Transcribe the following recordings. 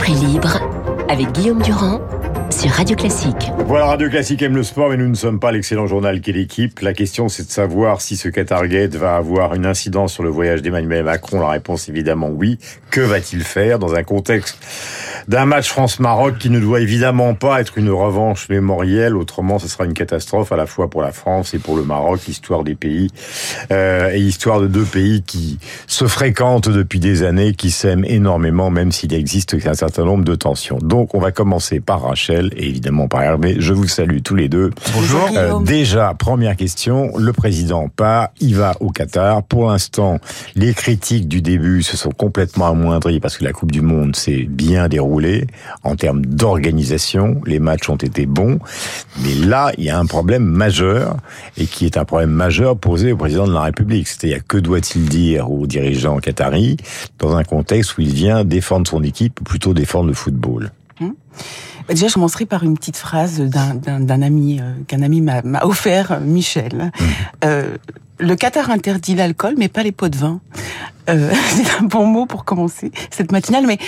Esprit libre avec Guillaume Durand sur Radio Classique. Voilà, Radio Classique aime le sport, mais nous ne sommes pas l'excellent journal qu'est l'équipe. La question, c'est de savoir si ce Qatargate va avoir une incidence sur le voyage d'Emmanuel Macron. La réponse, évidemment, oui. Que va-t-il faire dans un contexte d'un match France-Maroc qui ne doit évidemment pas être une revanche mémorielle, autrement ce sera une catastrophe à la fois pour la France et pour le Maroc, histoire des pays euh, et histoire de deux pays qui se fréquentent depuis des années, qui s'aiment énormément, même s'il existe un certain nombre de tensions. Donc on va commencer par Rachel et évidemment par Hervé. Je vous salue tous les deux. Bonjour. Euh, déjà, première question, le président part, il va au Qatar. Pour l'instant, les critiques du début se sont complètement amoindries parce que la Coupe du Monde s'est bien déroulée en termes d'organisation. Les matchs ont été bons. Mais là, il y a un problème majeur et qui est un problème majeur posé au président de la République. C'est-à-dire, que doit-il dire aux dirigeants qataris dans un contexte où il vient défendre son équipe ou plutôt défendre le football? Hum. Déjà, je commencerai par une petite phrase d'un ami euh, qu'un ami m'a offert, Michel. Hum. Euh, le Qatar interdit l'alcool, mais pas les pots de vin. Euh, c'est un bon mot pour commencer cette matinale. Mais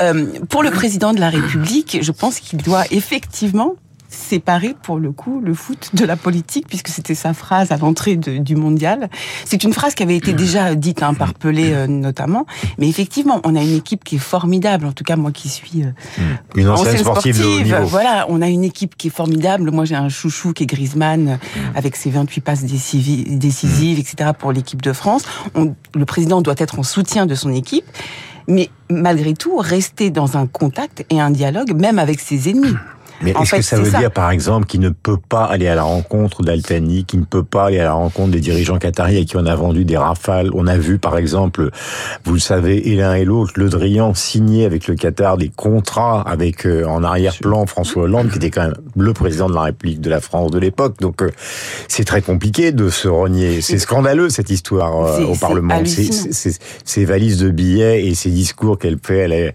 euh, pour le président de la République, je pense qu'il doit effectivement séparer pour le coup le foot de la politique, puisque c'était sa phrase à l'entrée du mondial. C'est une phrase qui avait été déjà dite hein, par Pelé euh, notamment, mais effectivement, on a une équipe qui est formidable. En tout cas, moi qui suis euh, une ancienne, sportive, de haut niveau. voilà, on a une équipe qui est formidable. Moi, j'ai un chouchou qui est Griezmann, euh, avec ses 28 passes décisives, etc. pour l'équipe de France. On, le président doit être en soutien de son équipe mais malgré tout rester dans un contact et un dialogue, même avec ses ennemis. Mais est-ce que ça veut dire, par exemple, qu'il ne peut pas aller à la rencontre d'Altani, qu'il ne peut pas aller à la rencontre des dirigeants qataris à qui on a vendu des rafales? On a vu, par exemple, vous le savez, et l'un et l'autre, Le Drian signer avec le Qatar des contrats avec euh, en arrière-plan François Hollande, qui était quand même le président de la République de la France de l'époque. Donc euh, c'est très compliqué de se renier. C'est scandaleux cette histoire euh, au Parlement. Ces valises de billets et ces discours qu'elle fait elle est,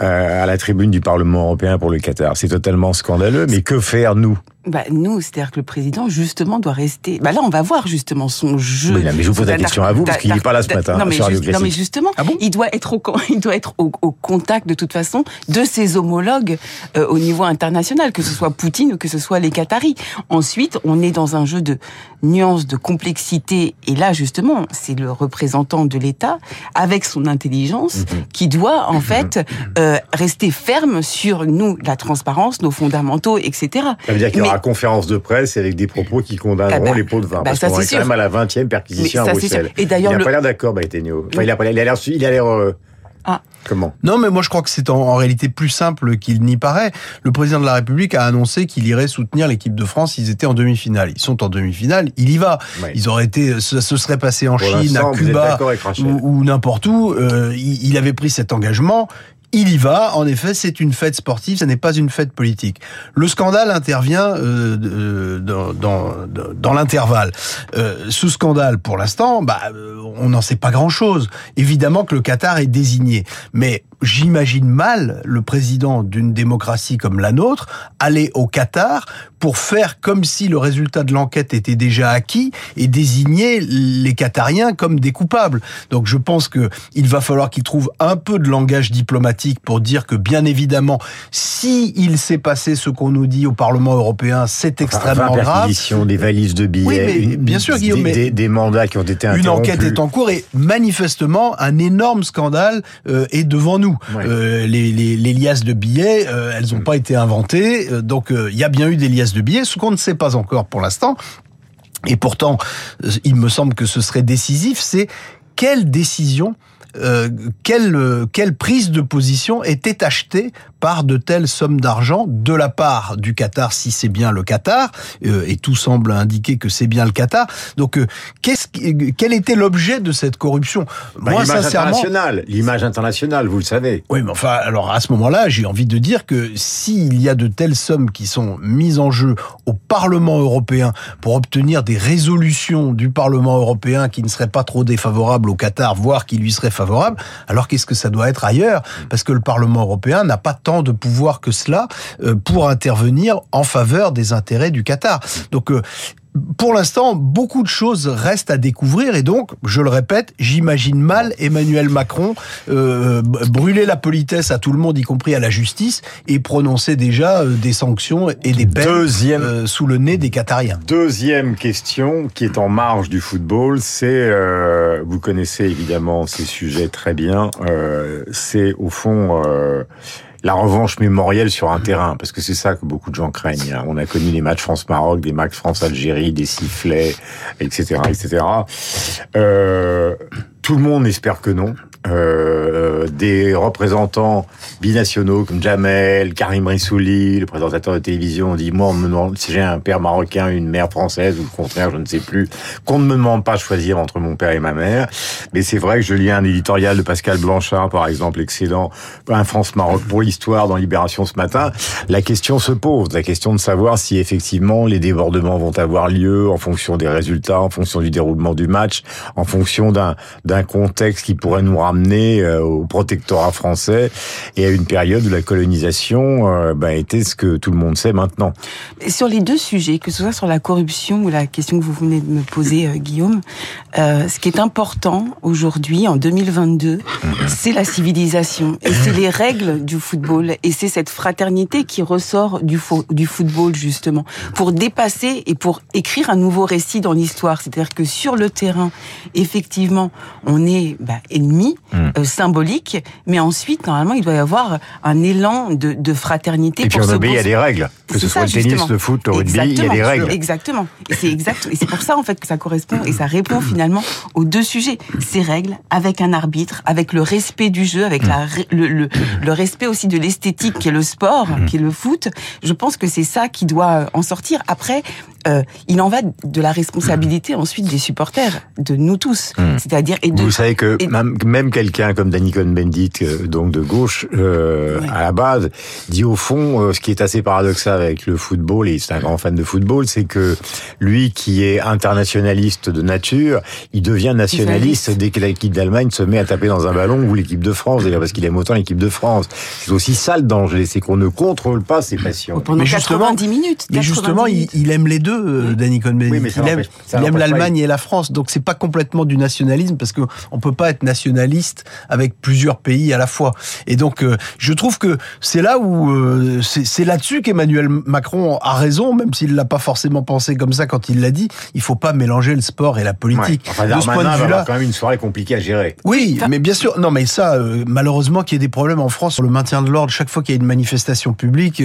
à la tribune du Parlement européen pour le Qatar. C'est totalement scandaleux, mais que faire nous? Bah, nous, c'est-à-dire que le président, justement, doit rester. Bah là, on va voir justement son jeu. Mais, mais je vous pose la question à vous, parce qu'il n'est pas là ce matin. Non, mais, non, mais justement, ah il doit être au, il doit être au, contact, de toute façon, de ses homologues euh, au niveau international, que ce soit Poutine ou que ce soit les Qataris. Ensuite, on est dans un jeu de nuances, de complexité. Et là, justement, c'est le représentant de l'État, avec son intelligence, mhm. qui doit, en mhm. fait, euh, rester ferme sur nous, la transparence, nos fondamentaux, etc. Ça veut dire qu'il conférence de presse avec des propos qui condamneront ah bah, les pots de vin. Bah parce qu'on est quand même à la 20e perquisition à Bruxelles. Et d'ailleurs, il n'a pas l'air d'accord, Baïtenio. Enfin, il a l'air, il a l'air, euh, ah. Comment? Non, mais moi je crois que c'est en, réalité plus simple qu'il n'y paraît. Le président de la République a annoncé qu'il irait soutenir l'équipe de France. Ils étaient en demi-finale. Ils sont en demi-finale. Il y va. Ils auraient été, ça se serait passé en Chine, à Cuba ou, n'importe où. Euh, il avait pris cet engagement il y va. En effet, c'est une fête sportive, ce n'est pas une fête politique. Le scandale intervient euh, euh dans, dans, dans l'intervalle. Euh, ce scandale, pour l'instant, bah, euh, on n'en sait pas grand-chose. Évidemment que le Qatar est désigné, mais j'imagine mal le président d'une démocratie comme la nôtre aller au Qatar pour faire comme si le résultat de l'enquête était déjà acquis et désigner les Qatariens comme des coupables. Donc je pense que il va falloir qu'il trouve un peu de langage diplomatique pour dire que bien évidemment, si il s'est passé ce qu'on nous dit au Parlement européen, c'est extrêmement grave. des valises de billets, bien sûr, Guillaume, des, des, mandats qui ont été interrompus. Une enquête est en cours et manifestement un énorme scandale euh, est devant nous. Euh, les, les, les, liasses de billets, euh, elles n'ont mm. pas été inventées, euh, donc il y a bien eu des liasses de billets. Ce qu'on ne sait pas encore pour l'instant, et pourtant il me semble que ce serait décisif, c'est quelle décision quelle, quelle prise de position était achetée par de telles sommes d'argent de la part du Qatar, si c'est bien le Qatar, euh, et tout semble indiquer que c'est bien le Qatar. Donc, euh, qu'est-ce, quel était l'objet de cette corruption? Bah, Moi, L'image internationale, l'image internationale, vous le savez. Oui, mais enfin, alors à ce moment-là, j'ai envie de dire que s'il y a de telles sommes qui sont mises en jeu au Parlement européen pour obtenir des résolutions du Parlement européen qui ne seraient pas trop défavorables au Qatar, voire qui lui seraient favorables, alors qu'est-ce que ça doit être ailleurs? Parce que le Parlement européen n'a pas tant de pouvoir que cela euh, pour intervenir en faveur des intérêts du Qatar. Donc euh, pour l'instant, beaucoup de choses restent à découvrir et donc, je le répète, j'imagine mal Emmanuel Macron euh, brûler la politesse à tout le monde, y compris à la justice, et prononcer déjà euh, des sanctions et des peines euh, sous le nez des Qatariens. Deuxième question qui est en marge du football, c'est, vous connaissez évidemment ces sujets très bien, c'est au fond la revanche mémorielle sur un terrain, parce que c'est ça que beaucoup de gens craignent. Hein. On a connu les matchs France-Maroc, des matchs France-Algérie, des sifflets, etc., etc. Euh, tout le monde espère que non. Euh, des représentants binationaux comme Jamel, Karim Rissouli, le présentateur de télévision, dit moi, on me demande si j'ai un père marocain, une mère française ou le contraire, je ne sais plus, qu'on ne me demande pas de choisir entre mon père et ma mère. Mais c'est vrai que je lis un éditorial de Pascal Blanchard, par exemple, excellent, un France-Maroc pour l'histoire dans Libération ce matin. La question se pose, la question de savoir si effectivement les débordements vont avoir lieu en fonction des résultats, en fonction du déroulement du match, en fonction d'un contexte qui pourrait nous ramener euh, au protectorat français et à une période où la colonisation euh, bah, était ce que tout le monde sait maintenant. sur les deux sujets, que ce soit sur la corruption ou la question que vous venez de me poser, euh, Guillaume, ce qui est important aujourd'hui, en 2022, mhm. c'est la civilisation et c'est les règles du football et c'est cette fraternité qui ressort du, du football justement pour dépasser et pour écrire un nouveau récit dans l'histoire. C'est-à-dire que sur le terrain, effectivement, on est bah, ennemi euh, symbolique, mais ensuite, normalement, il doit y avoir un élan de, de fraternité. Et puis on obéit à des règles, que ce soit le tennis, le foot, le rugby, il y a des règles. Exactement. Et c'est exact. Et c'est pour ça en fait que ça correspond et ça répond finalement aux deux sujets. Ces règles avec un arbitre, avec le respect du jeu, avec la, le, le, le, respect aussi de l'esthétique qui est le sport, qui est le foot. Je pense que c'est ça qui doit en sortir. Après, euh, il en va de la responsabilité ensuite des supporters, de nous tous. Hmm. C'est-à-dire et de, vous savez que même, quelqu'un comme Danny Cohn-Bendit, euh, donc de gauche euh, à la base, dit au fond ce qui est assez paradoxal avec le football et c'est un grand fan de football, c'est que lui qui est internationaliste de nature, il devient nationaliste dès que l'équipe d'Allemagne se met à taper dans un ballon ou l'équipe de France, d'ailleurs parce qu'il aime autant l'équipe de France. C'est aussi ça le danger, c'est qu'on ne contrôle pas ses passions. Pendant mais 90 minutes. Mais justement, il aime les deux euh, Danny Cohn-Bendit. il aime, l'Allemagne et la France, donc c'est pas complètement du nationalisme parce que on peut pas être nationaliste avec plusieurs pays à la fois. Et donc, euh, je trouve que c'est là où euh, c'est là-dessus qu'Emmanuel Macron a raison, même s'il l'a pas forcément pensé comme ça quand il l'a dit. Il faut pas mélanger le sport et la politique. Enfin, de ce point de vue-là, quand même une soirée compliquée à gérer. Oui, mais bien sûr, non, mais ça, malheureusement, qu'il y ait des problèmes en France sur le maintien de l'ordre, chaque fois qu'il y a une manifestation publique,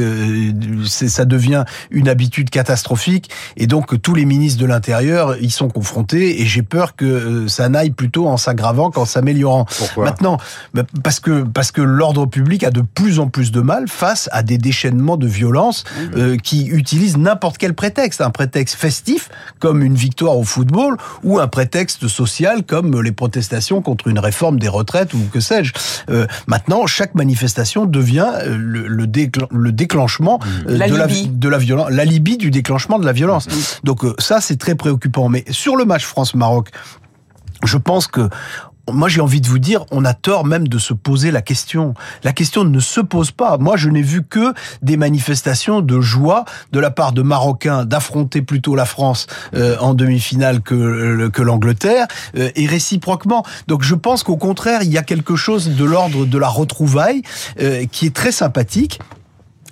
ça devient une habitude catastrophique. Et donc tous les ministres de l'Intérieur y sont confrontés et j'ai peur que euh, ça n'aille plutôt en s'aggravant qu'en s'améliorant. Pourquoi? Maintenant, bah, parce que parce que l'ordre public a de plus en plus de mal face à des déchaînements de violence euh, qui utilisent n'importe quel prétexte, un prétexte festif comme une victoire au football ou un prétexte social comme les protestations contre une réforme des retraites ou que sais-je. Euh, maintenant, chaque manifestation devient le, le, déclenchement de, la, de la violence, l'alibi du déclenchement de la violence. Donc euh, ça, c'est très préoccupant. Mais sur le match France-Maroc, je pense que moi, j'ai envie de vous dire, on a tort même de se poser la question. La question ne se pose pas. Moi, je n'ai vu que des manifestations de joie de la part de Marocains d'affronter plutôt la France euh, en demi-finale que, euh, que l'Angleterre, et réciproquement. Donc, je pense qu'au contraire, il y a quelque chose de l'ordre de la retrouvaille qui est très sympathique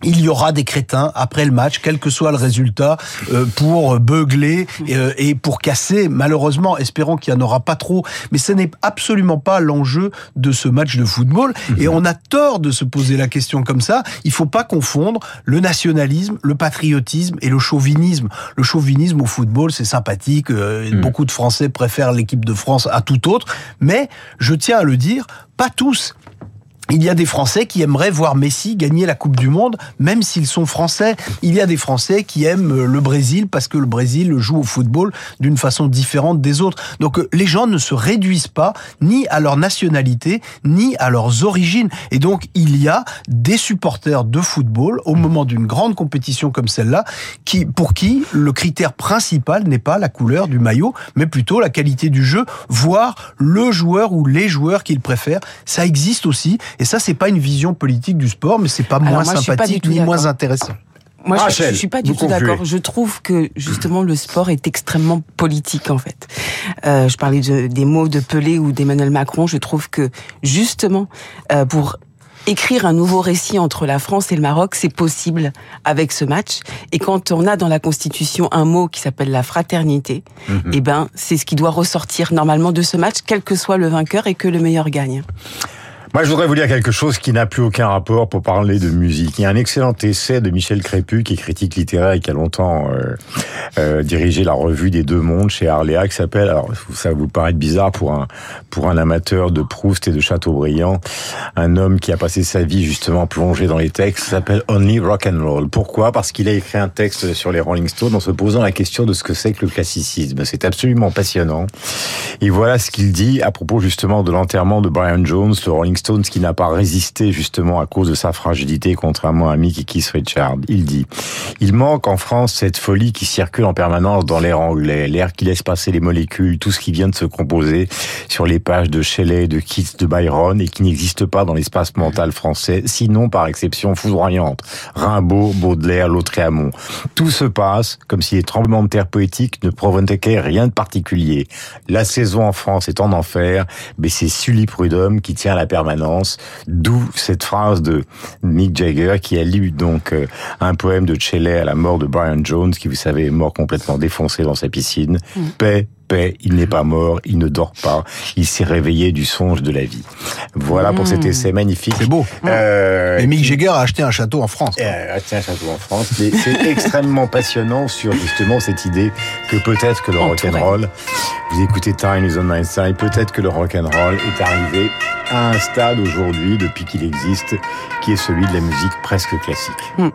il y aura des crétins après le match, quel que soit le résultat, euh, pour beugler euh, et pour casser. Malheureusement, espérons qu'il n'y en aura pas trop. Mais ce n'est absolument pas l'enjeu de ce match de football. Et on a tort de se poser la question comme ça. Il faut pas confondre le nationalisme, le patriotisme et le chauvinisme. Le chauvinisme au football, c'est sympathique. Euh, mm. Beaucoup de Français préfèrent l'équipe de France à tout autre. Mais je tiens à le dire, pas tous il y a des Français qui aimeraient voir Messi gagner la Coupe du Monde, même s'ils sont Français. Il y a des Français qui aiment euh, le Brésil parce que le Brésil joue au football d'une façon différente des autres. Donc euh, les gens ne se réduisent pas ni à leur nationalité, ni à leurs origines. Et donc il y a des supporters de football au moment d'une grande compétition comme celle-là, qui, pour qui le critère principal n'est pas la couleur du maillot, mais plutôt la qualité du jeu, voire le joueur ou les joueurs qu'ils préfèrent. Ça existe aussi. Et ça, c'est pas une vision politique du sport, mais c'est pas moins sympathique ni moins intéressant. Moi, je, je, suis pas du tout d'accord. Je trouve que justement le sport est extrêmement politique en fait. Euh, je parlais de, des mots de Pelé ou d'Emmanuel Macron. Je trouve que justement euh, pour écrire un nouveau récit entre la France et le Maroc, c'est possible avec ce match. Et quand on a dans la Constitution un mot qui s'appelle la fraternité, mhm. eh ben, c'est ce qui doit ressortir normalement de ce match, quel que soit le vainqueur et que le meilleur gagne. Moi, je voudrais vous dire quelque chose qui n'a plus aucun rapport pour parler de musique. Il y a un excellent essai de Michel Crépu, qui est critique littéraire et qui a longtemps euh, euh, dirigé la revue des Deux Mondes chez Arléa, qui s'appelle, alors ça vous paraît bizarre pour un pour un amateur de Proust et de Chateaubriand, un homme qui a passé sa vie justement plongé dans les textes, s'appelle Only Rock and Roll. Pourquoi? Parce qu'il a écrit un texte sur les Rolling Stones en se posant la question de ce que c'est que le classicisme. C'est absolument passionnant. Et voilà ce qu'il dit à propos justement de l'enterrement de Brian Jones, le Rolling Stones qui n'a pas résisté justement à cause de sa fragilité, contrairement à Mickey Richard. Il dit, il manque en France cette folie qui circule en permanence dans l'air anglais, l'air qui laisse passer les molécules, tout ce qui vient de se composer sur les pages de Shelley, de Keats, de Byron et qui n'existe pas dans l'espace mental français, sinon par exception foudroyante. Rimbaud, Baudelaire, Lautréamont. Tout se passe comme si les tremblements de terre poétiques ne provoquaient rien de particulier. La saison en France est en enfer, mais c'est Sully Prudhomme qui tient la permanence D'où cette phrase de Mick Jagger qui a lu donc euh, un poème de Shelley à la mort de Brian Jones, qui vous savez est mort complètement défoncé dans sa piscine. Mm. Paix, paix, il n'est pas mort, il ne dort pas, il s'est réveillé du songe de la vie. Voilà pour cet mm. essai magnifique. C'est beau. Euh, Et Mick Jagger a acheté un château en France. Euh, a acheté un château en France. C'est extrêmement passionnant sur justement cette idée que peut-être que le rock'n'roll, vous écoutez Time is on my side, peut-être que le rock'n'roll est arrivé à un stade aujourd'hui, depuis qu'il existe, qui est celui de la musique presque classique. Hmm.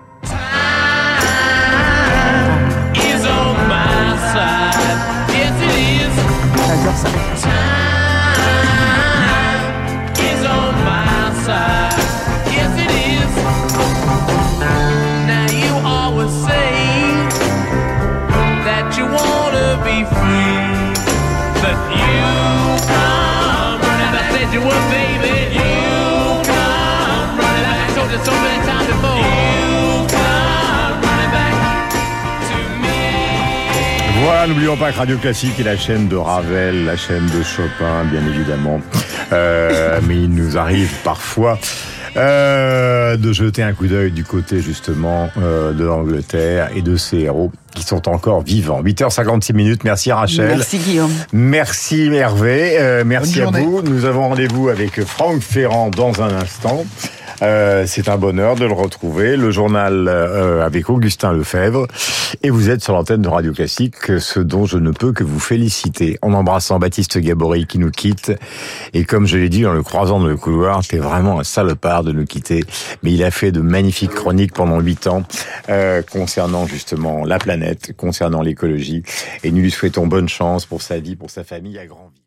Voilà, n'oublions pas que Radio Classique est la chaîne de Ravel, la chaîne de Chopin, bien évidemment. Euh, mais il nous arrive parfois euh, de jeter un coup d'œil du côté justement euh, de l'Angleterre et de ses héros qui sont encore vivants. 8h56 minutes. Merci Rachel. Merci Guillaume. Merci Hervé. Euh, merci à vous. Nous avons rendez-vous avec Franck Ferrand dans un instant. Euh, c'est un bonheur de le retrouver. Le journal euh, avec Augustin Lefebvre. Et vous êtes sur l'antenne de Radio Classique, ce dont je ne peux que vous féliciter. En embrassant Baptiste Gabory qui nous quitte. Et comme je l'ai dit en le croisant dans le couloir, t'es vraiment un salopard de nous quitter. Mais il a fait de magnifiques chroniques pendant huit ans euh, concernant justement la planète, concernant l'écologie. Et nous lui souhaitons bonne chance pour sa vie, pour sa famille à Grandville.